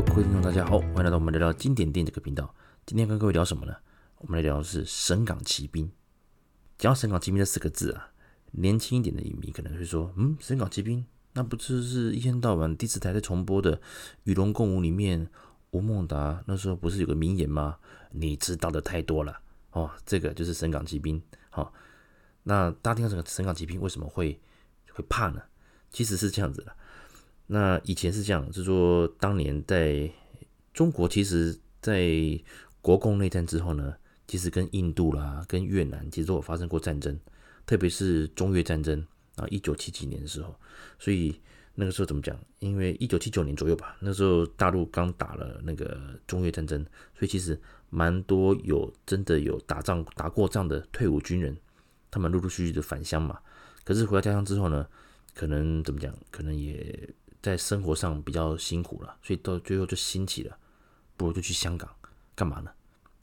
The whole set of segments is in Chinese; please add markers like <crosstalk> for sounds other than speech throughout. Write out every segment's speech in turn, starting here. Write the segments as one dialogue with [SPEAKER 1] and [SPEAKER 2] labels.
[SPEAKER 1] 各位听众，大家好，欢迎来到我们聊聊经典电影这个频道。今天跟各位聊什么呢？我们来聊的是《神港奇兵》。讲到《神港奇兵》这四个字啊，年轻一点的影迷可能会说：“嗯，《神港奇兵》那不就是一天到晚第四台在重播的《与龙共舞》里面，吴孟达那时候不是有个名言吗？你知道的太多了哦，这个就是《神港奇兵》。好，那大家听到这个《神港奇兵》为什么会会怕呢？其实是这样子的。那以前是这样，就是说当年在中国，其实，在国共内战之后呢，其实跟印度啦、跟越南，其实都有发生过战争，特别是中越战争啊，一九七几年的时候。所以那个时候怎么讲？因为一九七九年左右吧，那时候大陆刚打了那个中越战争，所以其实蛮多有真的有打仗打过仗的退伍军人，他们陆陆续续的返乡嘛。可是回到家乡之后呢，可能怎么讲？可能也。在生活上比较辛苦了，所以到最后就兴起了，不如就去香港干嘛呢？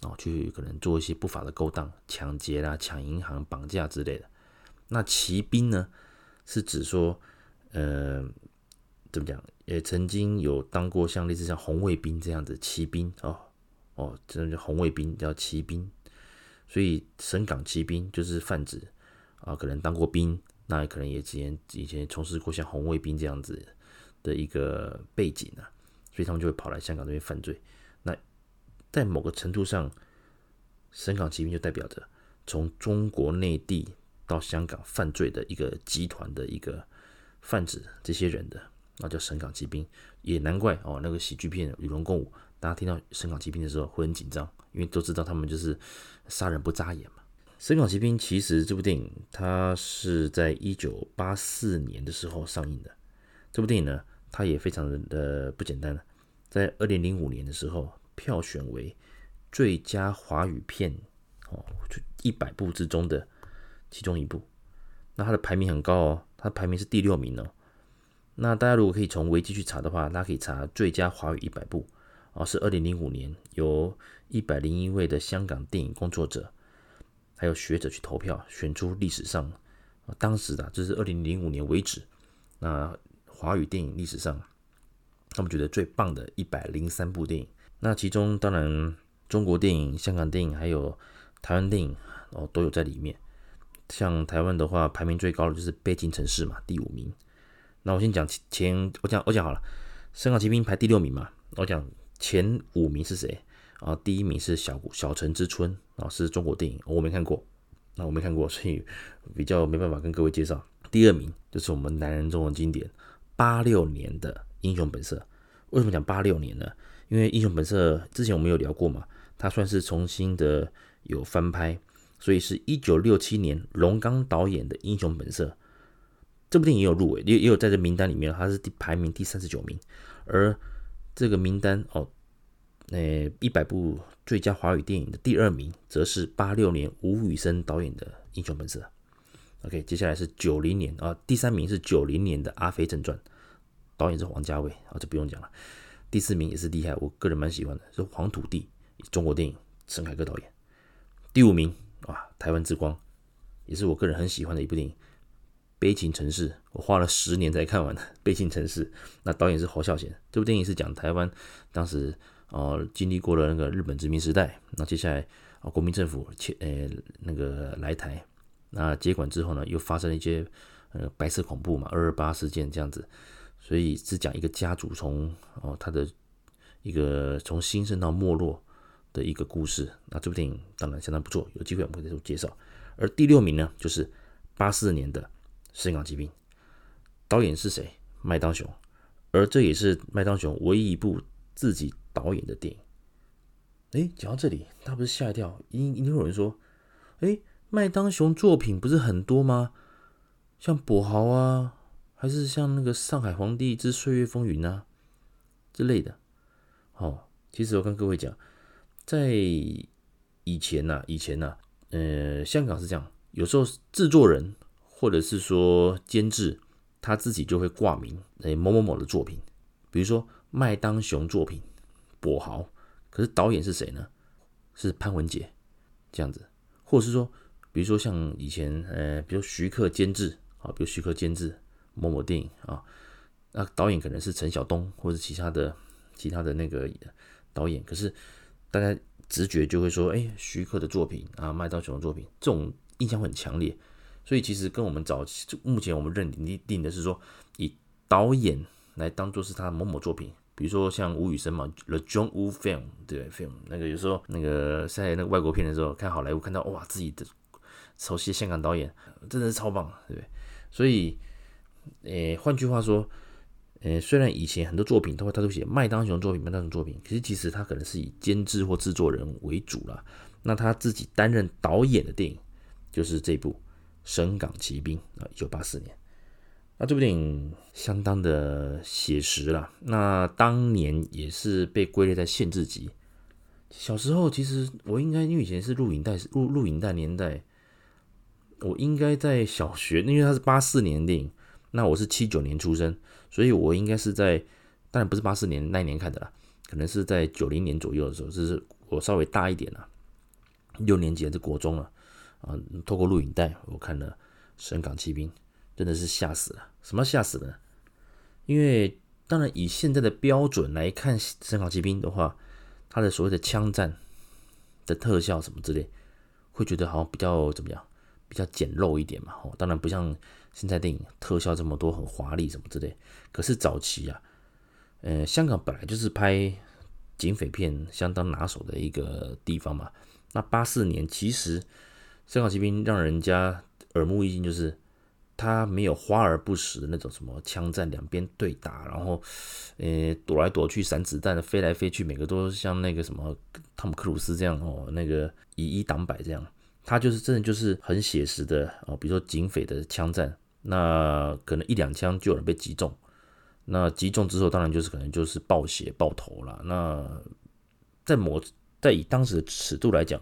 [SPEAKER 1] 哦，去可能做一些不法的勾当、抢劫啦、抢银行、绑架之类的。那骑兵呢，是指说，呃，怎么讲？也曾经有当过像类似像红卫兵这样子骑兵哦哦，真的叫红卫兵叫骑兵。所以神港骑兵就是泛指啊，可能当过兵，那可能也之前以前从事过像红卫兵这样子。的一个背景啊，所以他们就会跑来香港这边犯罪。那在某个程度上，神港奇兵就代表着从中国内地到香港犯罪的一个集团的一个泛指这些人的，那叫神港奇兵。也难怪哦，那个喜剧片《与龙共舞》，大家听到神港奇兵的时候会很紧张，因为都知道他们就是杀人不眨眼嘛。神港奇兵其实这部电影它是在一九八四年的时候上映的，这部电影呢。它也非常的不简单了，在二零零五年的时候，票选为最佳华语片哦，就一百部之中的其中一部。那它的排名很高哦，它排名是第六名哦。那大家如果可以从维基去查的话，大家可以查最佳华语一百部哦，是二零零五年由一百零一位的香港电影工作者还有学者去投票选出历史上当时的，就是二零零五年为止那。华语电影历史上，他们觉得最棒的一百零三部电影，那其中当然中国电影、香港电影还有台湾电影哦都有在里面。像台湾的话，排名最高的就是《悲情城市》嘛，第五名。那我先讲前，我讲我讲好了，《神港奇兵》排第六名嘛，我讲前五名是谁啊？第一名是小《小小城之春》啊，是中国电影，我没看过，那我没看过，所以比较没办法跟各位介绍。第二名就是我们男人中的经典。八六年的《英雄本色》，为什么讲八六年呢？因为《英雄本色》之前我们有聊过嘛，它算是重新的有翻拍，所以是一九六七年龙刚导演的《英雄本色》这部电影也有入围，也也有在这名单里面，它是第排名第三十九名。而这个名单哦，呃，一百部最佳华语电影的第二名，则是八六年吴宇森导演的《英雄本色》。OK，接下来是九零年啊，第三名是九零年的《阿飞正传》，导演是王家卫啊，这不用讲了。第四名也是厉害，我个人蛮喜欢的，是《黄土地》，中国电影，陈凯歌导演。第五名啊，台湾之光，也是我个人很喜欢的一部电影，《悲情城市》，我花了十年才看完的 <laughs>《悲情城市》。那导演是侯孝贤，这部电影是讲台湾当时啊、经历过了那个日本殖民时代，那接下来啊国民政府切呃那个来台。那接管之后呢，又发生了一些呃白色恐怖嘛，二二八事件这样子，所以是讲一个家族从哦他的一个从兴盛到没落的一个故事。那这部电影当然相当不错，有机会我们会再做介绍。而第六名呢，就是八四年的《深港奇兵》，导演是谁？麦当雄，而这也是麦当雄唯一一部自己导演的电影。哎，讲到这里，他不是吓一跳？一一定会有人说，哎。麦当雄作品不是很多吗？像跛豪啊，还是像那个《上海皇帝之岁月风云》啊之类的。哦，其实我跟各位讲，在以前呐、啊，以前呐、啊，呃，香港是这样，有时候制作人或者是说监制他自己就会挂名，诶，某某某的作品，比如说麦当雄作品跛豪，可是导演是谁呢？是潘文杰这样子，或者是说。比如说像以前，呃，比如徐克监制啊，比如徐克监制某某电影啊，那导演可能是陈晓东或者其他的其他的那个导演，可是大家直觉就会说，哎，徐克的作品啊，麦当雄的作品，这种印象很强烈。所以其实跟我们早期就目前我们认定定的是说，以导演来当做是他某某作品，比如说像吴宇森嘛，The John Woo Film，对，Film 那个有时候那个在那个外国片的时候看好莱坞，看到哇自己的熟悉香港导演真的是超棒，对不对？所以，诶，换句话说，诶，虽然以前很多作品都会他都写麦当雄作品，麦当雄作品，可是其实他可能是以监制或制作人为主啦。那他自己担任导演的电影就是这部。《神港奇兵》啊，一九八四年，那这部电影相当的写实了。那当年也是被归类在限制级。小时候其实我应该，因为以前是录影带，录录影带年代，我应该在小学，因为它是八四年的电影，那我是七九年出生，所以我应该是在，当然不是八四年那一年看的啦，可能是在九零年左右的时候，就是我稍微大一点了，六年级还是国中了。啊！透过录影带，我看了《神港奇兵》，真的是吓死了。什么吓死了？因为当然以现在的标准来看，《神港奇兵》的话，它的所谓的枪战的特效什么之类，会觉得好像比较怎么样，比较简陋一点嘛。哦，当然不像现在电影特效这么多，很华丽什么之类。可是早期啊，呃，香港本来就是拍警匪片相当拿手的一个地方嘛。那八四年其实。《香港奇兵》让人家耳目一新，就是他没有花而不实的那种什么枪战两边对打，然后呃躲来躲去闪子弹飞来飞去，每个都像那个什么汤姆克鲁斯这样哦，那个以一挡百这样。他就是真的就是很写实的哦，比如说警匪的枪战，那可能一两枪就有人被击中，那击中之后当然就是可能就是爆血爆头了。那在某在以当时的尺度来讲。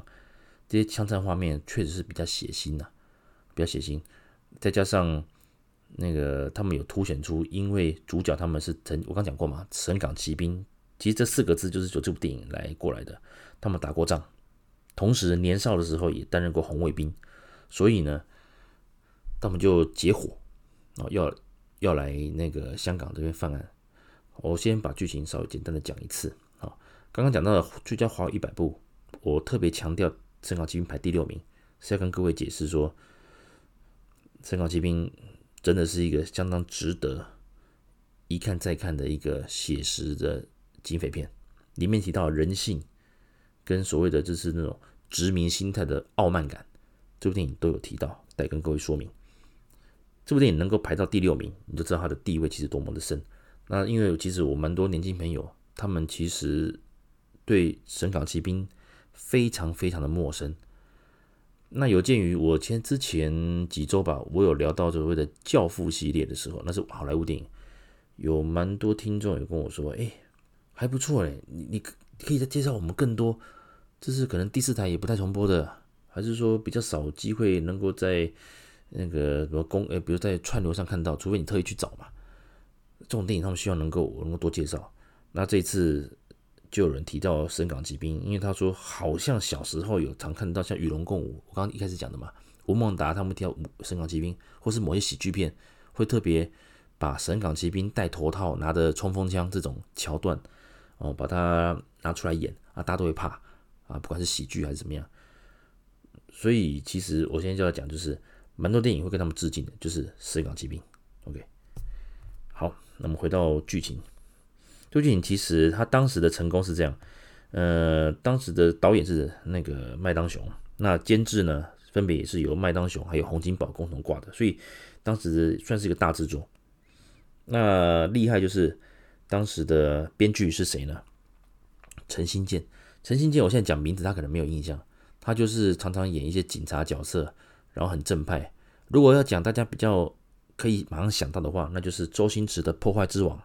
[SPEAKER 1] 这些枪战画面确实是比较血腥呐、啊，比较血腥，再加上那个他们有凸显出，因为主角他们是曾我刚讲过嘛，神港奇兵，其实这四个字就是由这部电影来过来的。他们打过仗，同时年少的时候也担任过红卫兵，所以呢，他们就结伙哦，要要来那个香港这边犯案。我先把剧情稍微简单的讲一次啊，刚刚讲到的最佳华语一百部，我特别强调。《神港奇兵》排第六名，是要跟各位解释说，《神港奇兵》真的是一个相当值得一看再看的一个写实的警匪片。里面提到人性跟所谓的就是那种殖民心态的傲慢感，这部电影都有提到，来跟各位说明。这部电影能够排到第六名，你就知道它的地位其实多么的深。那因为其实我蛮多年轻朋友，他们其实对《神港奇兵》非常非常的陌生。那有鉴于我前之前几周吧，我有聊到所谓的《教父》系列的时候，那是好莱坞电影，有蛮多听众有跟我说，哎，还不错嘞，你你可以再介绍我们更多，这是可能第四台也不太重播的，还是说比较少机会能够在那个什么公，哎，比如在串流上看到，除非你特意去找嘛。这种电影他们希望能够能够多介绍。那这一次。就有人提到《神港奇兵》，因为他说好像小时候有常看到像《与龙共舞》，我刚刚一开始讲的嘛，吴孟达他们提到《神港奇兵》，或是某些喜剧片会特别把《神港奇兵》戴头套、拿着冲锋枪这种桥段哦，把它拿出来演啊，大家都会怕啊，不管是喜剧还是怎么样。所以其实我现在就要讲，就是蛮多电影会跟他们致敬的，就是《神港奇兵》。OK，好，那么回到剧情。究竟其实他当时的成功是这样，呃，当时的导演是那个麦当雄，那监制呢，分别也是由麦当雄还有洪金宝共同挂的，所以当时算是一个大制作。那厉害就是当时的编剧是谁呢？陈新建，陈新建，我现在讲名字他可能没有印象，他就是常常演一些警察角色，然后很正派。如果要讲大家比较可以马上想到的话，那就是周星驰的《破坏之王》。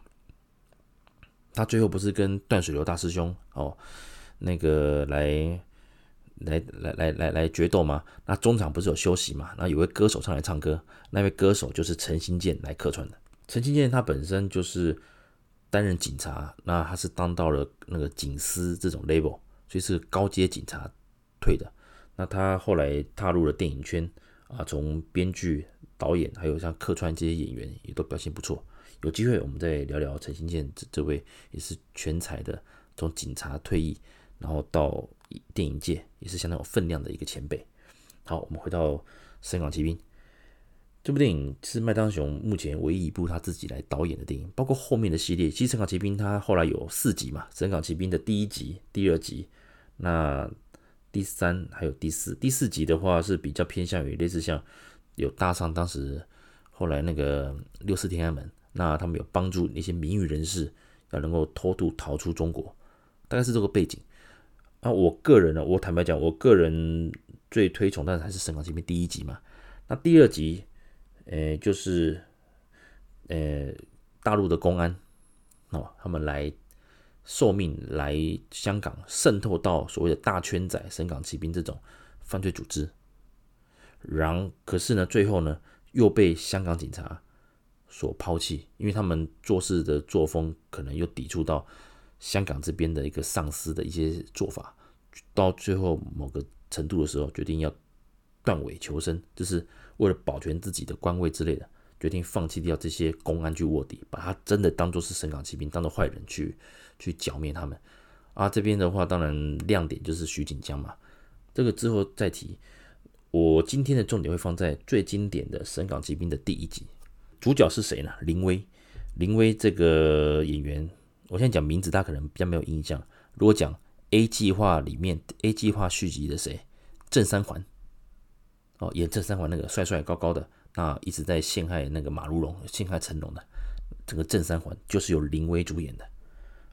[SPEAKER 1] 他最后不是跟断水流大师兄哦，那个来来来来来来决斗吗？那中场不是有休息嘛？那有位歌手上来唱歌，那位歌手就是陈新建来客串的。陈新建他本身就是担任警察，那他是当到了那个警司这种 level，所以是高阶警察退的。那他后来踏入了电影圈啊，从编剧导演，还有像客串这些演员也都表现不错。有机会我们再聊聊陈新建这这位也是全才的，从警察退役，然后到电影界也是相当有分量的一个前辈。好，我们回到《深港奇兵》这部电影是麦当雄目前唯一一部他自己来导演的电影，包括后面的系列。其实《神港奇兵》他后来有四集嘛，《神港奇兵》的第一集、第二集，那第三还有第四。第四集的话是比较偏向于类似像有搭上当时后来那个六四天安门，那他们有帮助那些民运人士要能够偷渡逃出中国，大概是这个背景。啊，我个人呢，我坦白讲，我个人。最推崇，但是还是《神港奇兵》第一集嘛。那第二集，呃，就是呃大陆的公安哦，他们来受命来香港渗透到所谓的大圈仔神港奇兵这种犯罪组织，然可是呢，最后呢又被香港警察所抛弃，因为他们做事的作风可能又抵触到香港这边的一个上司的一些做法，到最后某个。程度的时候，决定要断尾求生，就是为了保全自己的官位之类的，决定放弃掉这些公安去卧底，把他真的当做是神港奇兵，当做坏人去去剿灭他们。啊，这边的话，当然亮点就是徐锦江嘛，这个之后再提。我今天的重点会放在最经典的神港奇兵的第一集，主角是谁呢？林威，林威这个演员，我现在讲名字，大家可能比较没有印象。如果讲 A 计划里面，A 计划续集的谁？郑三环哦，演郑三环那个帅帅高高的，那一直在陷害那个马如龙、陷害成龙的这个正三环，就是由林威主演的。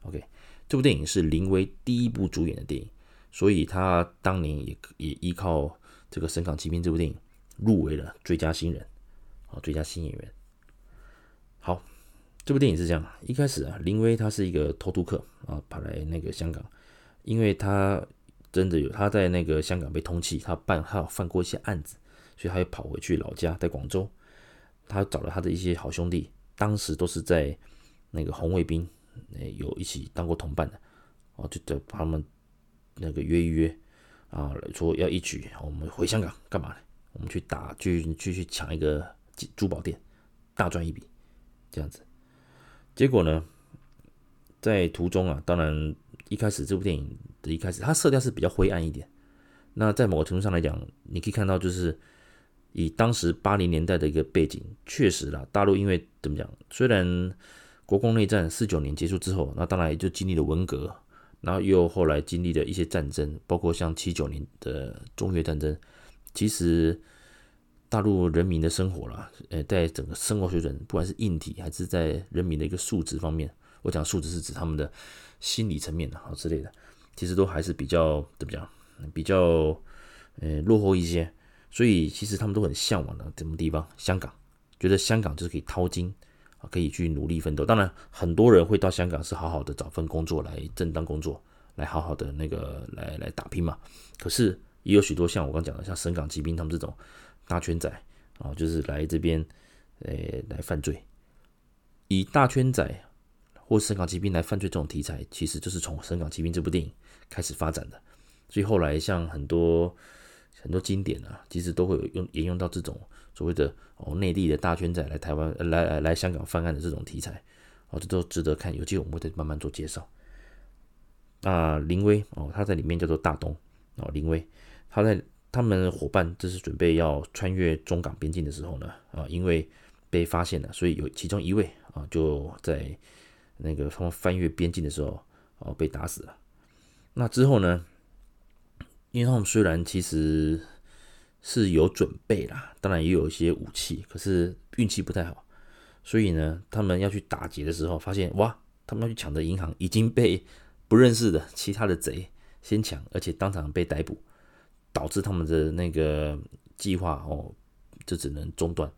[SPEAKER 1] OK，这部电影是林威第一部主演的电影，所以他当年也也依靠这个《神港奇兵》这部电影入围了最佳新人，哦，最佳新演员。好，这部电影是这样，一开始啊，林威他是一个偷渡客啊，跑来那个香港。因为他真的有他在那个香港被通缉，他办他有犯过一些案子，所以他又跑回去老家在广州，他找了他的一些好兄弟，当时都是在那个红卫兵，有一起当过同伴的，哦，就叫他们那个约一约啊，说要一起，我们回香港干嘛呢？我们去打，去去去抢一个珠宝店，大赚一笔，这样子。结果呢，在途中啊，当然。一开始这部电影的一开始，它色调是比较灰暗一点。那在某个程度上来讲，你可以看到，就是以当时八零年代的一个背景，确实啦，大陆因为怎么讲，虽然国共内战四九年结束之后，那当然也就经历了文革，然后又后来经历了一些战争，包括像七九年的中越战争。其实大陆人民的生活啦，呃，在整个生活水准，不管是硬体还是在人民的一个素质方面，我讲素质是指他们的。心理层面的啊之类的，其实都还是比较怎么讲，比较呃落后一些，所以其实他们都很向往的什么地方？香港，觉得香港就是可以淘金啊，可以去努力奋斗。当然，很多人会到香港是好好的找份工作来正当工作，来好好的那个来来打拼嘛。可是也有许多像我刚讲的，像神港奇兵他们这种大圈仔啊，就是来这边呃来犯罪，以大圈仔。或是神港奇兵来犯罪这种题材，其实就是从《深港奇兵》这部电影开始发展的。所以后来像很多很多经典啊，其实都会有用沿用到这种所谓的哦内地的大圈仔来台湾来来来香港犯案的这种题材，哦，这都值得看。有机会我们会再慢慢做介绍。那林威哦，他在里面叫做大东哦，林威他在他们伙伴这是准备要穿越中港边境的时候呢，啊，因为被发现了，所以有其中一位啊就在。那个他们翻越边境的时候，哦，被打死了。那之后呢？因为他们虽然其实是有准备啦，当然也有一些武器，可是运气不太好。所以呢，他们要去打劫的时候，发现哇，他们要去抢的银行已经被不认识的 <laughs> 其他的贼先抢，而且当场被逮捕，导致他们的那个计划哦，就只能中断，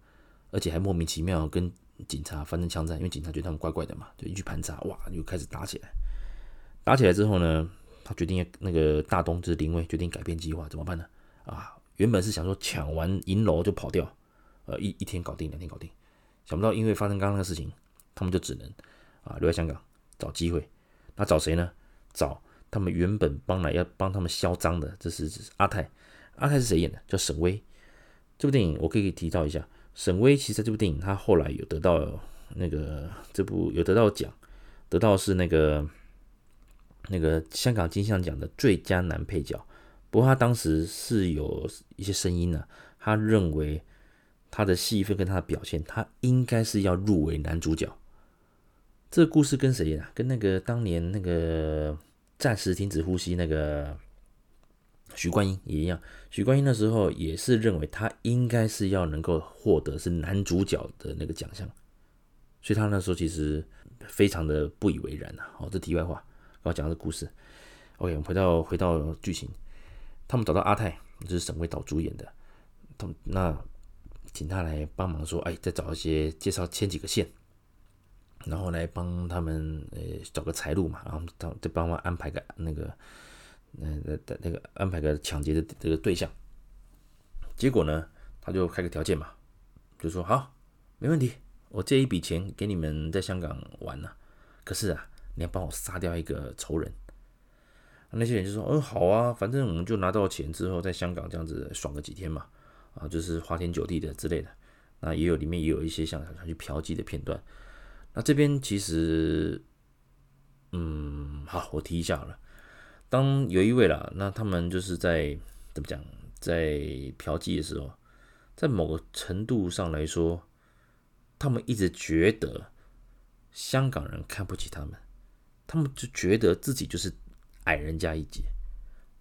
[SPEAKER 1] 而且还莫名其妙跟。警察发生枪战，因为警察觉得他们怪怪的嘛，就一去盘查，哇，又开始打起来。打起来之后呢，他决定那个大东就是林威决定改变计划，怎么办呢？啊，原本是想说抢完银楼就跑掉，呃，一一天搞定，两天搞定。想不到因为发生刚刚的事情，他们就只能啊留在香港找机会。那找谁呢？找他们原本帮来要帮他们销赃的，这是，这是阿泰。阿泰是谁演的？叫沈威。这部电影我可以提到一下。沈威其实在这部电影他后来有得到那个这部有得到奖，得到是那个那个香港金像奖的最佳男配角。不过他当时是有一些声音呢、他认为他的戏份跟他的表现，他应该是要入围男主角。这个故事跟谁啊？跟那个当年那个暂时停止呼吸那个许冠英也一样。许冠英那时候也是认为他应该是要能够获得是男主角的那个奖项，所以他那时候其实非常的不以为然呐。哦，这题外话，我讲的故事。OK，我们回到回到剧情。他们找到阿泰，就是沈威导主演的，他们那请他来帮忙说，哎，再找一些介绍牵几个线，然后来帮他们呃找个财路嘛，然后他再帮忙安排个那个，那那那个安排个抢劫的这个对象。结果呢，他就开个条件嘛，就说好，没问题，我借一笔钱给你们在香港玩呢，可是啊，你要帮我杀掉一个仇人。那些人就说：“哦，好啊，反正我们就拿到钱之后，在香港这样子爽个几天嘛，啊，就是花天酒地的之类的。那也有里面也有一些像想去嫖妓的片段。那这边其实，嗯，好，我提一下好了。当有一位啦，那他们就是在怎么讲，在嫖妓的时候，在某个程度上来说，他们一直觉得香港人看不起他们，他们就觉得自己就是。”矮人家一截，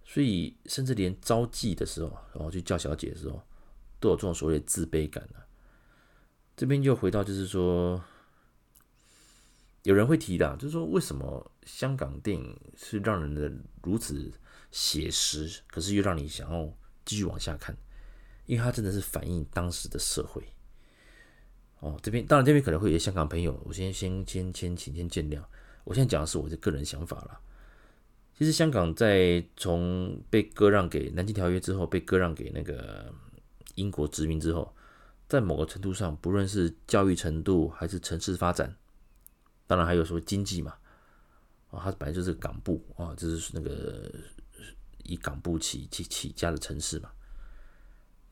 [SPEAKER 1] 所以甚至连招妓的时候，然后去叫小姐的时候，都有这种所谓的自卑感了。这边就回到，就是说，有人会提的，就是说，为什么香港电影是让人的如此写实，可是又让你想要继续往下看？因为它真的是反映当时的社会。哦，这边当然这边可能会有些香港朋友，我先先先先请先见谅，我现在讲的是我的个人想法了。其实香港在从被割让给南京条约之后，被割让给那个英国殖民之后，在某个程度上，不论是教育程度还是城市发展，当然还有说经济嘛，啊，它本来就是港埠啊，就是那个以港埠起起起家的城市嘛，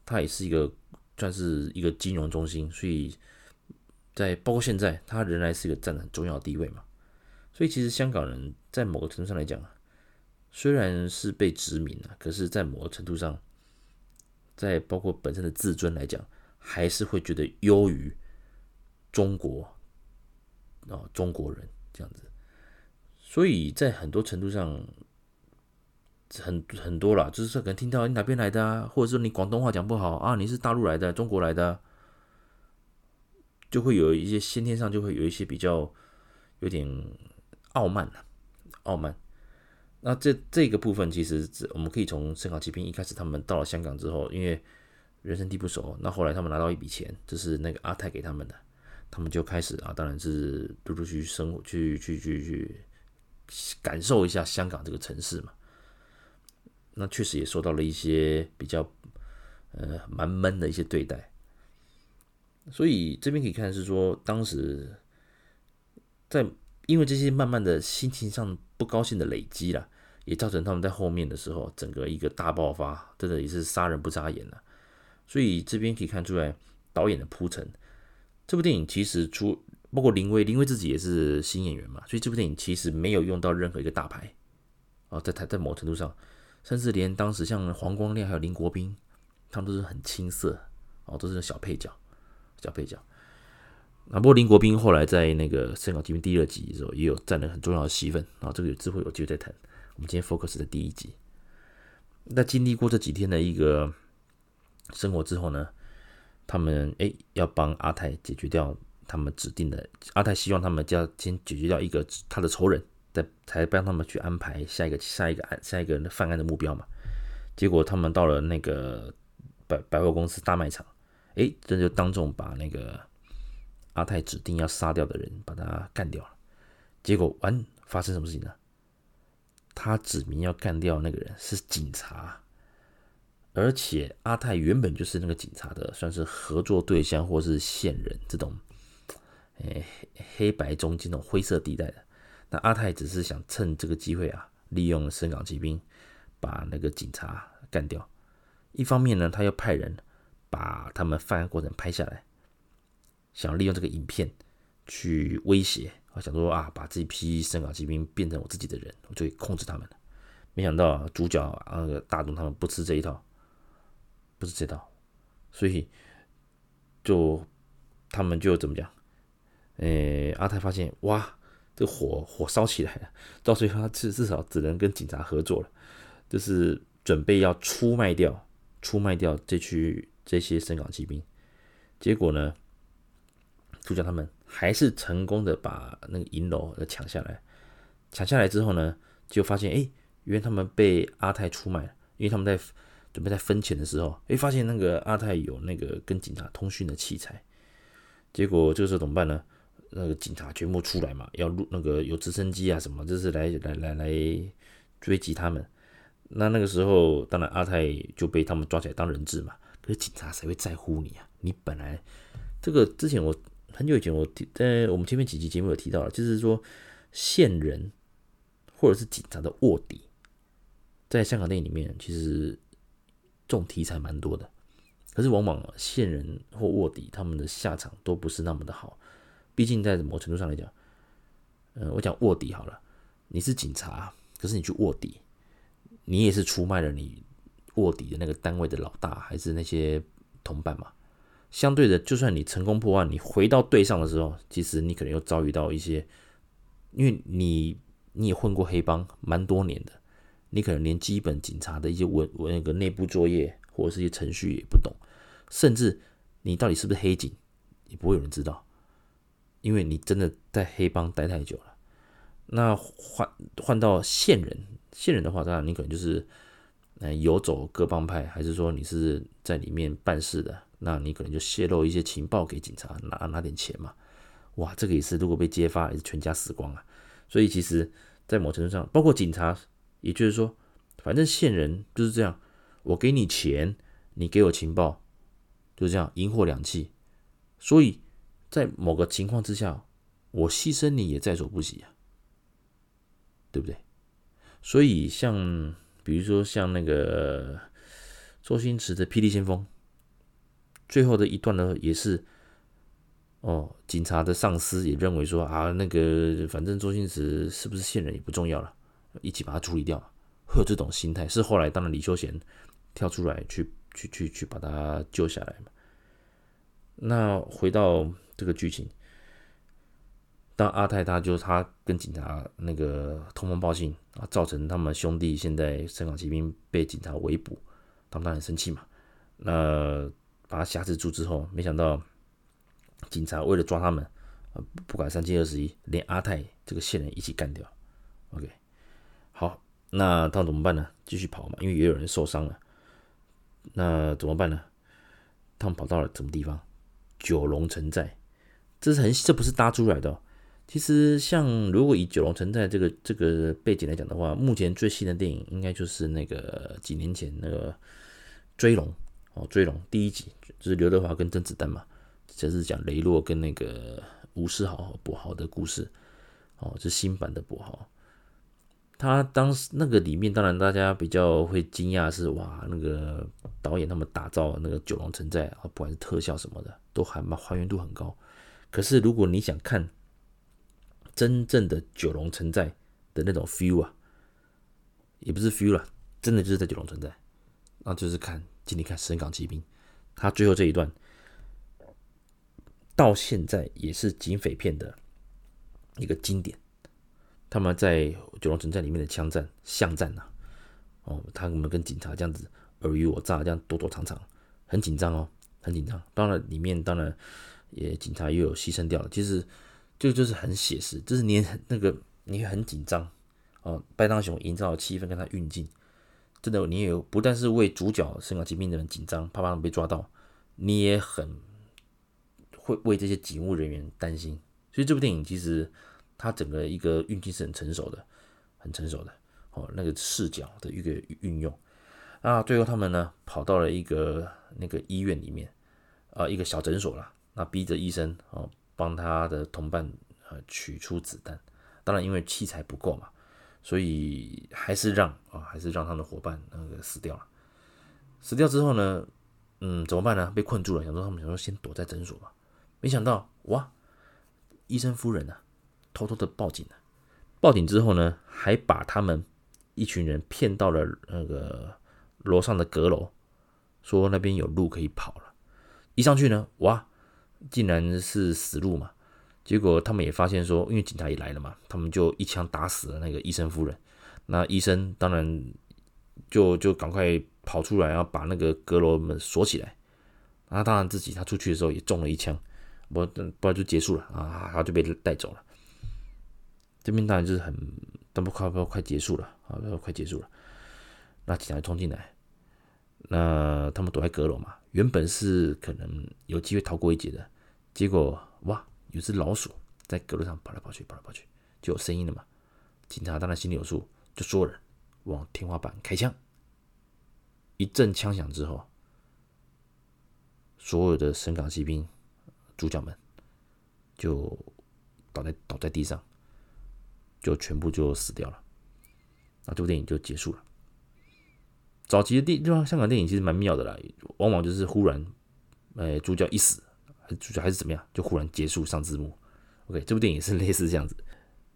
[SPEAKER 1] 它也是一个算是一个金融中心，所以在包括现在，它仍然是一个占很重要的地位嘛，所以其实香港人在某个程度上来讲。虽然是被殖民了，可是，在某个程度上，在包括本身的自尊来讲，还是会觉得优于中国啊，中国人这样子。所以在很多程度上，很很多啦，就是说可能听到你哪边来的啊，或者说你广东话讲不好啊，你是大陆来的，中国来的，就会有一些先天上就会有一些比较有点傲慢了，傲慢。那这这个部分其实，我们可以从《神港奇兵》一开始，他们到了香港之后，因为人生地不熟，那后来他们拿到一笔钱，这是那个阿泰给他们的，他们就开始啊，当然是陆陆续续生活，去去去去感受一下香港这个城市嘛。那确实也受到了一些比较呃蛮闷的一些对待，所以这边可以看是说，当时在因为这些慢慢的心情上不高兴的累积了。也造成他们在后面的时候，整个一个大爆发，真的也是杀人不眨眼了。所以这边可以看出来导演的铺陈。这部电影其实出包括林威，林威自己也是新演员嘛，所以这部电影其实没有用到任何一个大牌。哦，在台在某程度上，甚至连当时像黄光亮还有林国斌，他们都是很青涩，哦，都是小配角，小配角。啊，不过林国斌后来在那个《神港奇兵》第二集的时候，也有占了很重要的戏份啊，这个有机会有机会再谈。我们今天 focus 的第一集，那经历过这几天的一个生活之后呢，他们哎要帮阿泰解决掉他们指定的，阿泰希望他们就要先解决掉一个他的仇人，再才帮他们去安排下一个下一个案下一个犯案的目标嘛。结果他们到了那个百百货公司大卖场，哎，这就当众把那个阿泰指定要杀掉的人把他干掉了。结果完发生什么事情呢？他指明要干掉那个人是警察，而且阿泰原本就是那个警察的算是合作对象或是线人这种，诶黑白中间那种灰色地带的。那阿泰只是想趁这个机会啊，利用深港奇兵把那个警察干掉。一方面呢，他要派人把他们犯案过程拍下来，想利用这个影片去威胁，啊，想说啊，把这批深港骑兵变成我自己的人，我就可以控制他们了。没想到，主角，那个大东他们不吃这一套，不吃这套，所以就他们就怎么讲？诶，阿泰发现哇，这火火烧起来了，到最后他至至少只能跟警察合作了，就是准备要出卖掉，出卖掉这区这些深港骑兵。结果呢，主角他们还是成功的把那个银楼抢下来。抢下来之后呢，就发现哎。因为他们被阿泰出卖了，因为他们在准备在分钱的时候，哎，发现那个阿泰有那个跟警察通讯的器材，结果这个时候怎么办呢？那个警察全部出来嘛，要录那个有直升机啊什么，就是来来来来追击他们。那那个时候，当然阿泰就被他们抓起来当人质嘛。可是警察谁会在乎你啊？你本来这个之前我很久以前我在我们前面几集节目有提到了，就是说线人或者是警察的卧底。在香港电影里面，其实这种题材蛮多的，可是往往线人或卧底他们的下场都不是那么的好。毕竟在某程度上来讲，嗯，我讲卧底好了，你是警察，可是你去卧底，你也是出卖了你卧底的那个单位的老大，还是那些同伴嘛？相对的，就算你成功破案，你回到队上的时候，其实你可能又遭遇到一些，因为你你也混过黑帮蛮多年的。你可能连基本警察的一些文文那个内部作业或者是一些程序也不懂，甚至你到底是不是黑警，也不会有人知道，因为你真的在黑帮待太久了。那换换到线人，线人的话，当然你可能就是呃游走各帮派，还是说你是在里面办事的，那你可能就泄露一些情报给警察拿拿点钱嘛。哇，这个也是如果被揭发，也是全家死光啊。所以其实，在某程度上，包括警察。也就是说，反正线人就是这样，我给你钱，你给我情报，就这样银货两訖。所以在某个情况之下，我牺牲你也在所不惜啊，对不对？所以像比如说像那个周星驰的《霹雳先锋》，最后的一段呢，也是哦，警察的上司也认为说啊，那个反正周星驰是不是线人也不重要了。一起把它处理掉，会有这种心态。是后来当然李修贤跳出来去去去去把他救下来嘛。那回到这个剧情，当阿泰他就是他跟警察那个通风报信啊，造成他们兄弟现在神港骑兵被警察围捕，他们当然很生气嘛。那把他挟持住之后，没想到警察为了抓他们，不管三七二十一，连阿泰这个线人一起干掉。OK。好，那他怎么办呢？继续跑嘛，因为也有人受伤了。那怎么办呢？他们跑到了什么地方？九龙城寨，这是很，这不是搭出来的哦。其实，像如果以九龙城寨这个这个背景来讲的话，目前最新的电影应该就是那个几年前那个《追龙》哦，《追龙》第一集就是刘德华跟甄子丹嘛，就是讲雷洛跟那个吴世豪跛豪的故事哦，是新版的跛豪。他当时那个里面，当然大家比较会惊讶是哇，那个导演他们打造那个九龙城寨啊，不管是特效什么的，都还蛮还原度很高。可是如果你想看真正的九龙城寨的那种 feel 啊，也不是 feel 了，真的就是在九龙城寨，那就是看，请你看《神港骑兵》，他最后这一段到现在也是警匪片的一个经典。他们在九龙城寨里面的枪战、巷战呐，哦，他们跟警察这样子尔虞我诈，这样躲躲藏藏，很紧张哦，很紧张。当然里面当然也警察又有牺牲掉了，其实就就是很写实，就是你那个你很紧张哦，拜当雄营造的气氛跟他运镜，真的你也有不但是为主角神港骑兵的人紧张，怕他们被抓到，你也很会为这些警务人员担心。所以这部电影其实。他整个一个运镜是很成熟的，很成熟的哦，那个视角的一个运用啊，最后他们呢跑到了一个那个医院里面啊，一个小诊所了，那逼着医生哦帮他的同伴呃取出子弹，当然因为器材不够嘛，所以还是让啊还是让他的伙伴那个死掉了。死掉之后呢，嗯，怎么办呢？被困住了，想说他们想说先躲在诊所吧，没想到哇，医生夫人啊，偷偷的报警了。报警之后呢，还把他们一群人骗到了那个楼上的阁楼，说那边有路可以跑了。一上去呢，哇，竟然是死路嘛。结果他们也发现说，因为警察也来了嘛，他们就一枪打死了那个医生夫人。那医生当然就就赶快跑出来，然后把那个阁楼门锁起来。那当然自己他出去的时候也中了一枪，不不然就结束了啊，他就被带走了。这边当然就是很，但不快不快结束了啊，快结束了。那警察冲进来，那他们躲在阁楼嘛，原本是可能有机会逃过一劫的，结果哇！有只老鼠在阁楼上跑来跑去，跑来跑去，就有声音了嘛。警察当然心里有数，就所有人，往天花板开枪。一阵枪响之后，所有的神港骑兵主角们就倒在倒在地上，就全部就死掉了。那这部电影就结束了。早期的电，就像香港电影其实蛮妙的啦，往往就是忽然，哎，主角一死。主角还是怎么样，就忽然结束上字幕。OK，这部电影是类似这样子。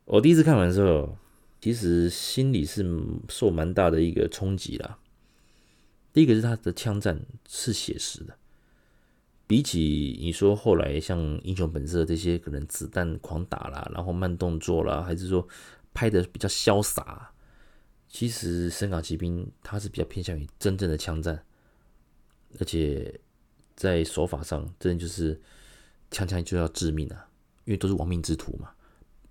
[SPEAKER 1] 我第一次看完的时候，其实心里是受蛮大的一个冲击啦。第一个是他的枪战是写实的，比起你说后来像《英雄本色》这些可能子弹狂打啦，然后慢动作啦，还是说拍的比较潇洒，其实《深港奇兵》它是比较偏向于真正的枪战，而且。在手法上，真的就是枪枪就要致命啊，因为都是亡命之徒嘛。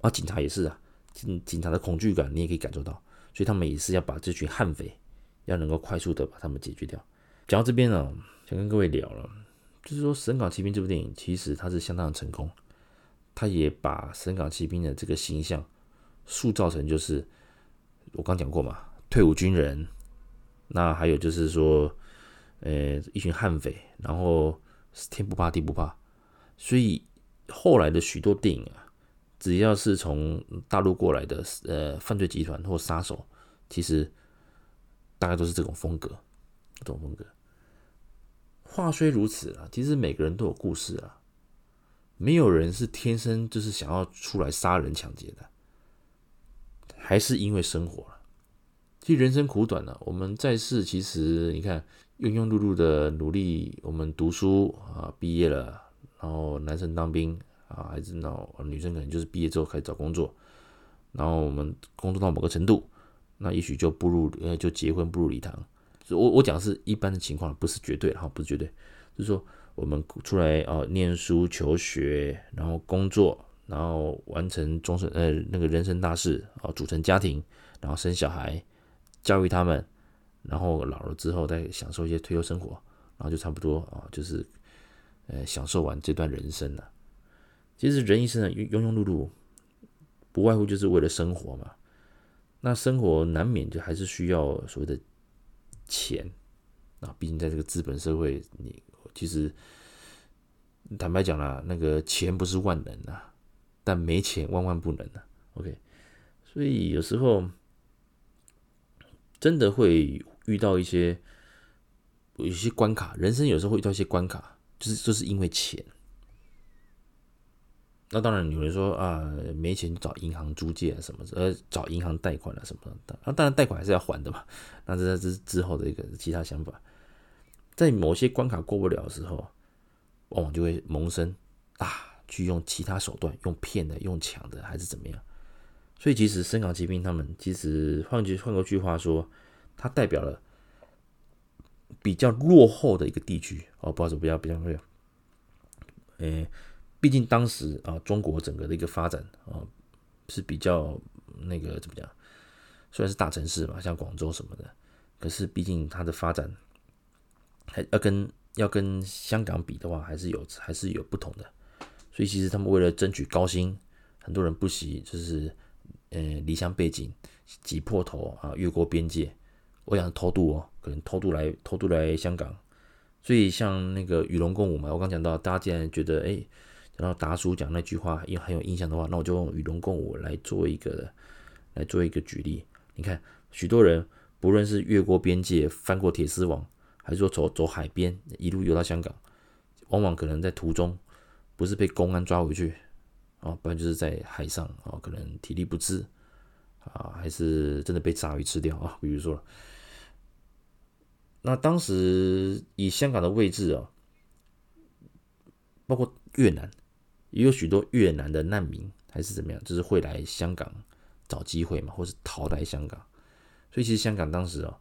[SPEAKER 1] 啊，警察也是啊，警警察的恐惧感你也可以感受到，所以他们也是要把这群悍匪要能够快速的把他们解决掉。讲到这边呢，想跟各位聊了，就是说《神港奇兵》这部电影其实它是相当的成功，它也把神港奇兵的这个形象塑造成就是我刚讲过嘛，退伍军人，那还有就是说。呃，一群悍匪，然后天不怕地不怕，所以后来的许多电影啊，只要是从大陆过来的呃犯罪集团或杀手，其实大概都是这种风格，这种风格。话虽如此啊，其实每个人都有故事啊，没有人是天生就是想要出来杀人抢劫的，还是因为生活了。其实人生苦短了啊，我们在世其实你看。庸庸碌碌的努力，我们读书啊，毕业了，然后男生当兵啊，还是那女生可能就是毕业之后开始找工作，然后我们工作到某个程度，那也许就步入呃就结婚步入礼堂。我我讲是一般的情况，不是绝对哈，不是绝对，就是说我们出来哦，念书求学，然后工作，然后完成终身呃那个人生大事啊，组成家庭，然后生小孩，教育他们。然后老了之后再享受一些退休生活，然后就差不多啊，就是呃享受完这段人生了。其实人一生啊，庸庸碌碌，不外乎就是为了生活嘛。那生活难免就还是需要所谓的钱啊，毕竟在这个资本社会，你其实坦白讲啦，那个钱不是万能的，但没钱万万不能的。OK，所以有时候真的会。遇到一些有一些关卡，人生有时候会遇到一些关卡，就是就是因为钱。那当然有人说啊，没钱找银行租借啊什么的，呃，找银行贷款啊什么的。那当然贷款还是要还的嘛。那这这是之后的一个其他想法。在某些关卡过不了的时候，往往就会萌生啊，去用其他手段，用骗的，用抢的，还是怎么样。所以其实深港骑兵他们，其实换句换个句话说。它代表了比较落后的一个地区哦，不好意思，比较比较那个，诶，毕竟当时啊，中国整个的一个发展啊是比较那个怎么讲？虽然是大城市嘛，像广州什么的，可是毕竟它的发展还要跟要跟香港比的话，还是有还是有不同的。所以其实他们为了争取高薪，很多人不惜就是呃离乡背井，挤破头啊，越过边界。我想偷渡哦，可能偷渡来偷渡来香港，所以像那个与龙共舞嘛，我刚讲到，大家既然觉得哎，然后达叔讲那句话也很有印象的话，那我就用与龙共舞来做一个来做一个举例。你看，许多人不论是越过边界，翻过铁丝网，还是说走走海边，一路游到香港，往往可能在途中不是被公安抓回去啊，不然就是在海上啊，可能体力不支啊，还是真的被鲨鱼吃掉啊。比如说，那当时以香港的位置啊，包括越南，也有许多越南的难民，还是怎么样，就是会来香港找机会嘛，或是逃来香港。所以其实香港当时啊，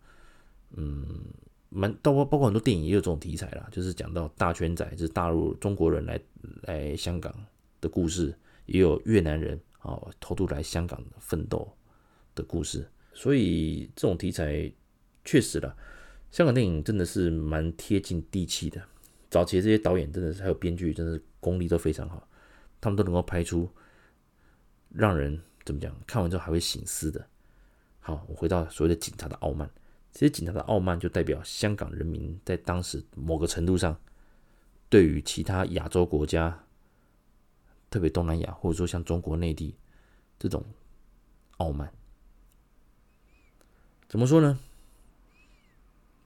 [SPEAKER 1] 嗯。蛮包括包括很多电影也有这种题材啦，就是讲到大圈仔，就是大陆中国人来来香港的故事，也有越南人啊偷渡来香港奋斗的故事，所以这种题材确实啦，香港电影真的是蛮贴近地气的。早期这些导演真的是还有编剧，真的是功力都非常好，他们都能够拍出让人怎么讲，看完之后还会醒思的。好，我回到所谓的警察的傲慢。其实警察的傲慢就代表香港人民在当时某个程度上，对于其他亚洲国家，特别东南亚或者说像中国内地这种傲慢，怎么说呢？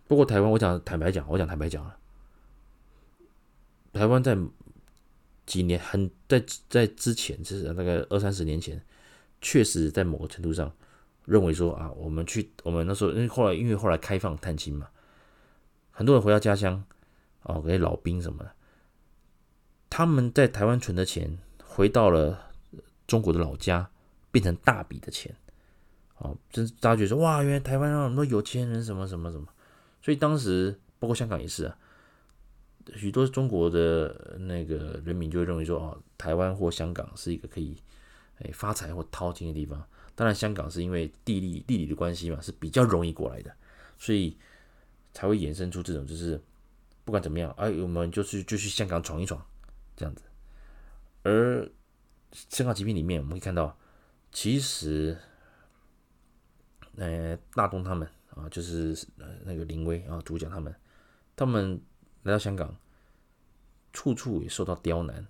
[SPEAKER 1] 不过台湾，我讲坦白讲，我讲坦白讲啊，台湾在几年很在在之前，就是大概二三十年前，确实在某个程度上。认为说啊，我们去，我们那时候因为后来因为后来开放探亲嘛，很多人回到家乡，哦，给老兵什么的，他们在台湾存的钱，回到了中国的老家，变成大笔的钱，哦，真是大家觉得说哇，原来台湾有很多有钱人什么什么什么，所以当时包括香港也是啊，许多中国的那个人民就会认为说哦，台湾或香港是一个可以哎发财或淘金的地方。当然，香港是因为地理地理的关系嘛，是比较容易过来的，所以才会衍生出这种，就是不管怎么样，哎，我们就去就去香港闯一闯这样子。而《香港奇兵》里面，我们会看到，其实，呃，大东他们啊，就是呃那个林威啊，主角他们，他们来到香港，处处也受到刁难，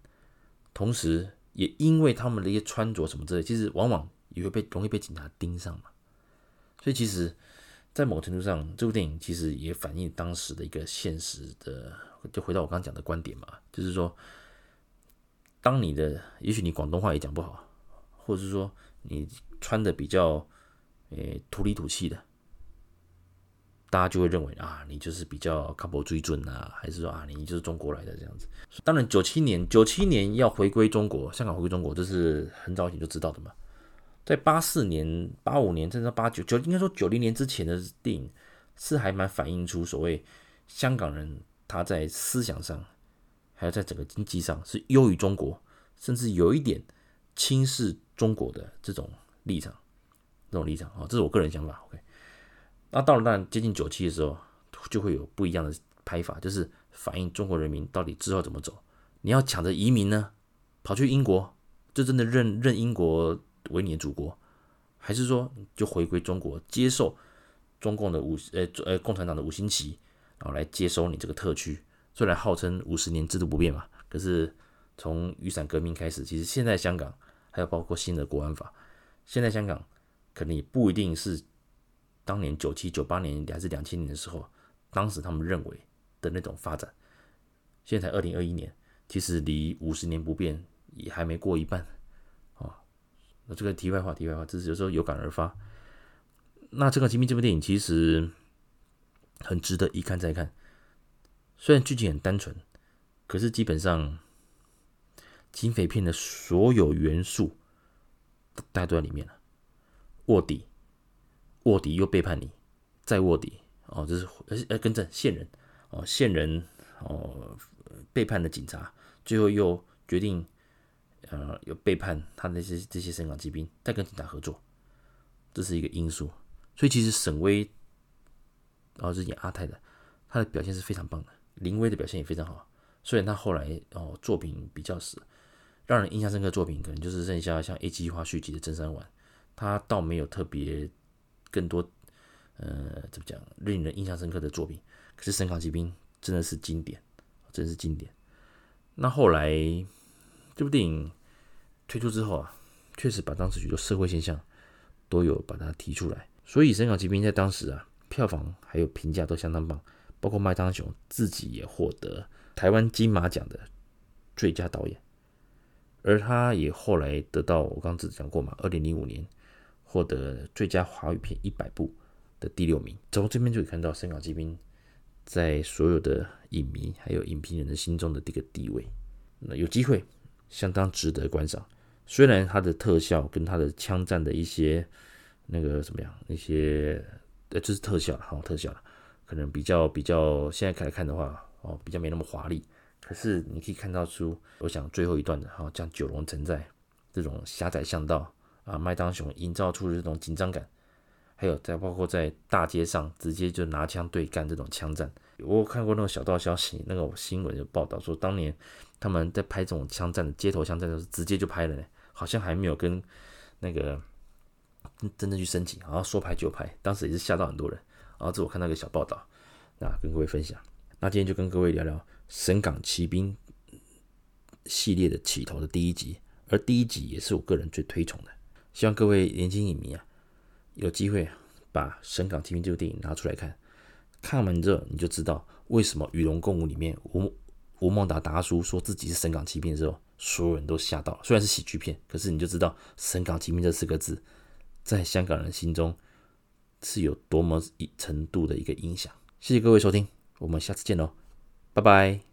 [SPEAKER 1] 同时也因为他们的一些穿着什么之类，其实往往。也会被容易被警察盯上嘛，所以其实，在某程度上，这部电影其实也反映当时的一个现实的，就回到我刚刚讲的观点嘛，就是说，当你的也许你广东话也讲不好，或者是说你穿的比较诶土里土气的，大家就会认为啊，你就是比较靠北水准啊，还是说啊，你就是中国来的这样子。当然，九七年九七年要回归中国，香港回归中国，这是很早以前就知道的嘛。在八四年、八五年，甚至八九九，应该说九零年之前的电影，是还蛮反映出所谓香港人他在思想上，还有在整个经济上是优于中国，甚至有一点轻视中国的这种立场，这种立场啊，这是我个人想法。OK，那到了那接近九七的时候，就会有不一样的拍法，就是反映中国人民到底之后怎么走。你要抢着移民呢，跑去英国，就真的认认英国为你的祖国，还是说就回归中国，接受中共的五呃呃共产党的五星旗，然后来接收你这个特区？虽然号称五十年制度不变嘛，可是从雨伞革命开始，其实现在香港还有包括新的国安法，现在香港可能也不一定是当年九七九八年还是两千年的时候，当时他们认为的那种发展。现在才二零二一年，其实离五十年不变也还没过一半。那这个题外话，题外话，只是有时候有感而发。那这个《奇兵》这部电影其实很值得一看再看。虽然剧情很单纯，可是基本上警匪片的所有元素都带都在里面了。卧底，卧底又背叛你，再卧底哦，这是呃呃更正线人哦，线人哦背叛了警察，最后又决定。呃，有背叛他那些这些香港奇兵，再跟警察合作，这是一个因素。所以其实沈威，然后是演阿泰的，他的表现是非常棒的。林威的表现也非常好。虽然他后来哦作品比较少，让人印象深刻作品可能就是剩下像《A 计划》续集的《真三丸》，他倒没有特别更多呃怎么讲令人印象深刻的作品。可是《神港奇兵》真的是经典，真是经典。那后来这部电影。推出之后啊，确实把当时许多社会现象都有把它提出来，所以《神港奇兵》在当时啊，票房还有评价都相当棒，包括麦当雄自己也获得台湾金马奖的最佳导演而他也后来得到我刚刚只讲过嘛，二零零五年获得最佳华语片一百部的第六名。从这边就可以看到《深港奇兵》在所有的影迷还有影评人的心中的这个地位。那有机会，相当值得观赏。虽然它的特效跟它的枪战的一些那个怎么样，那些呃，就是特效，好特效，可能比较比较现在看来看的话，哦，比较没那么华丽。可是你可以看到出，我想最后一段的，哈，像九龙城寨这种狭窄巷道啊，麦当雄营造出的这种紧张感，还有在包括在大街上直接就拿枪对干这种枪战，我有看过那种小道消息，那个新闻就报道说，当年他们在拍这种枪战街头枪战的时候，直接就拍了呢，好像还没有跟那个真正去申请，然后说拍就拍，当时也是吓到很多人。然后这我看到一个小报道，那跟各位分享。那今天就跟各位聊聊《神港奇兵》系列的起头的第一集，而第一集也是我个人最推崇的。希望各位年轻影迷啊，有机会把《神港奇兵》这部电影拿出来看，看完之后你就知道为什么《与龙共舞》里面吴吴孟达达叔说自己是神港奇兵的时候，所有人都吓到了。虽然是喜剧片，可是你就知道“神港奇兵”这四个字在香港人心中是有多么一程度的一个影响。谢谢各位收听。我们下次见喽，拜拜。